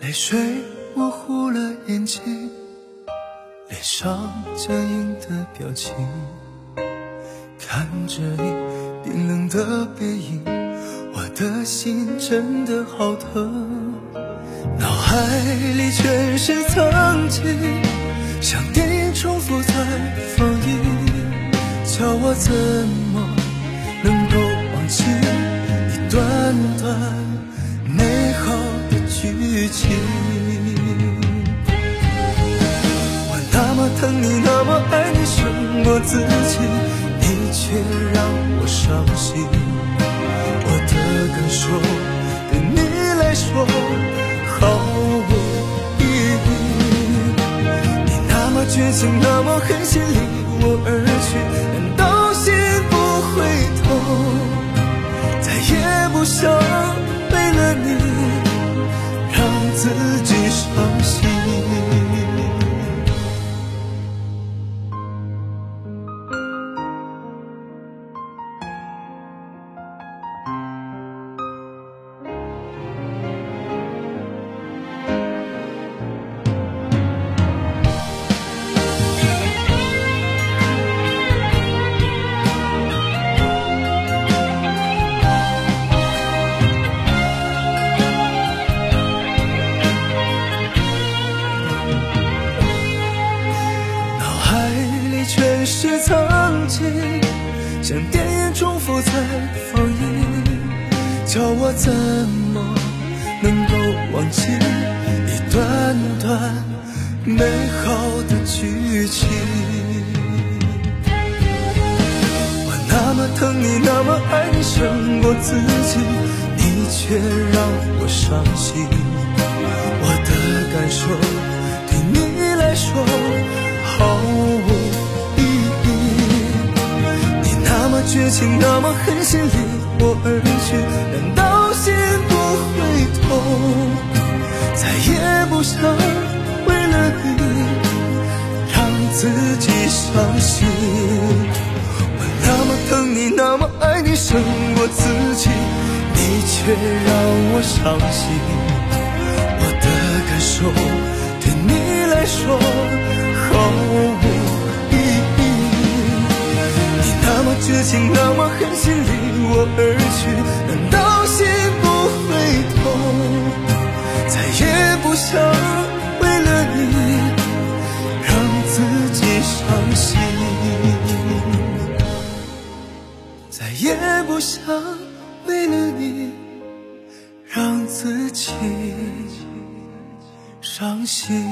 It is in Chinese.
泪水模糊了眼睛，脸上僵硬的表情，看着你冰冷的背影，我的心真的好疼。脑海里全是曾经，像电影重复在放映，叫我怎么能够忘记一段段剧情？我那么疼你，那么爱你，胜过自己，你却让我伤心。我的感受对你来说。毫无意义。你那么绝情，那么狠心是曾经像电影重复在放映，叫我怎么能够忘记一段段美好的剧情？我那么疼你，那么爱你，胜过自己，你却让我伤心。绝情那么狠心离我而去，难道心不会痛？再也不想为了你让自己伤心。我那么疼你，那么爱你，胜过自己，你却让我伤心。我的感受对你来说好情那么狠心离我而去，难道心不会痛？再也不想为了你让自己伤心，再也不想为了你让自己伤心。